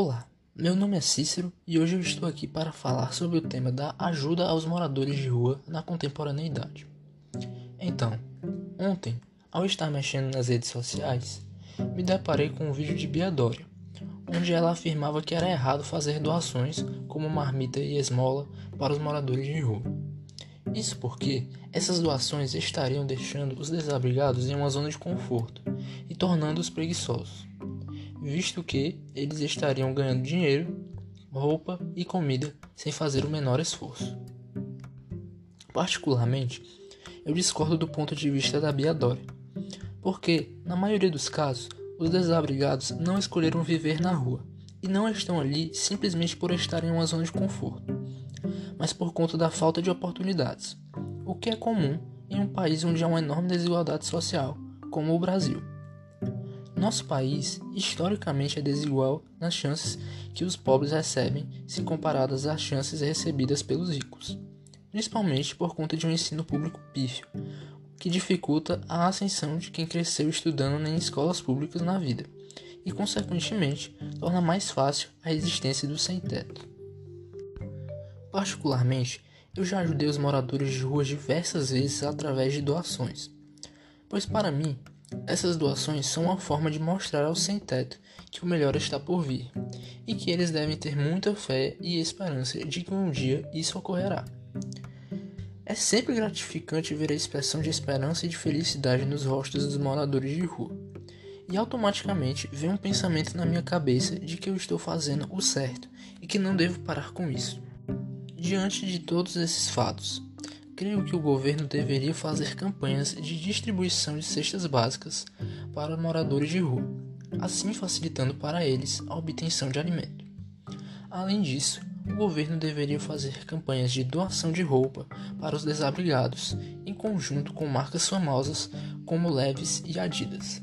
Olá, meu nome é Cícero e hoje eu estou aqui para falar sobre o tema da ajuda aos moradores de rua na contemporaneidade. Então, ontem, ao estar mexendo nas redes sociais, me deparei com um vídeo de Bia Dória, onde ela afirmava que era errado fazer doações como marmita e esmola para os moradores de rua. Isso porque essas doações estariam deixando os desabrigados em uma zona de conforto e tornando-os preguiçosos visto que eles estariam ganhando dinheiro, roupa e comida sem fazer o menor esforço. Particularmente, eu discordo do ponto de vista da Bia Dória, porque, na maioria dos casos, os desabrigados não escolheram viver na rua e não estão ali simplesmente por estarem em uma zona de conforto, mas por conta da falta de oportunidades, o que é comum em um país onde há uma enorme desigualdade social, como o Brasil. Nosso país, historicamente, é desigual nas chances que os pobres recebem se comparadas às chances recebidas pelos ricos, principalmente por conta de um ensino público pífio, que dificulta a ascensão de quem cresceu estudando em escolas públicas na vida e, consequentemente, torna mais fácil a existência do sem-teto. Particularmente, eu já ajudei os moradores de ruas diversas vezes através de doações, pois para mim essas doações são uma forma de mostrar ao sem-teto que o melhor está por vir e que eles devem ter muita fé e esperança de que um dia isso ocorrerá. É sempre gratificante ver a expressão de esperança e de felicidade nos rostos dos moradores de rua, e automaticamente vem um pensamento na minha cabeça de que eu estou fazendo o certo e que não devo parar com isso. Diante de todos esses fatos, Creio que o governo deveria fazer campanhas de distribuição de cestas básicas para moradores de rua, assim facilitando para eles a obtenção de alimento. Além disso, o governo deveria fazer campanhas de doação de roupa para os desabrigados, em conjunto com marcas famosas como Leves e Adidas.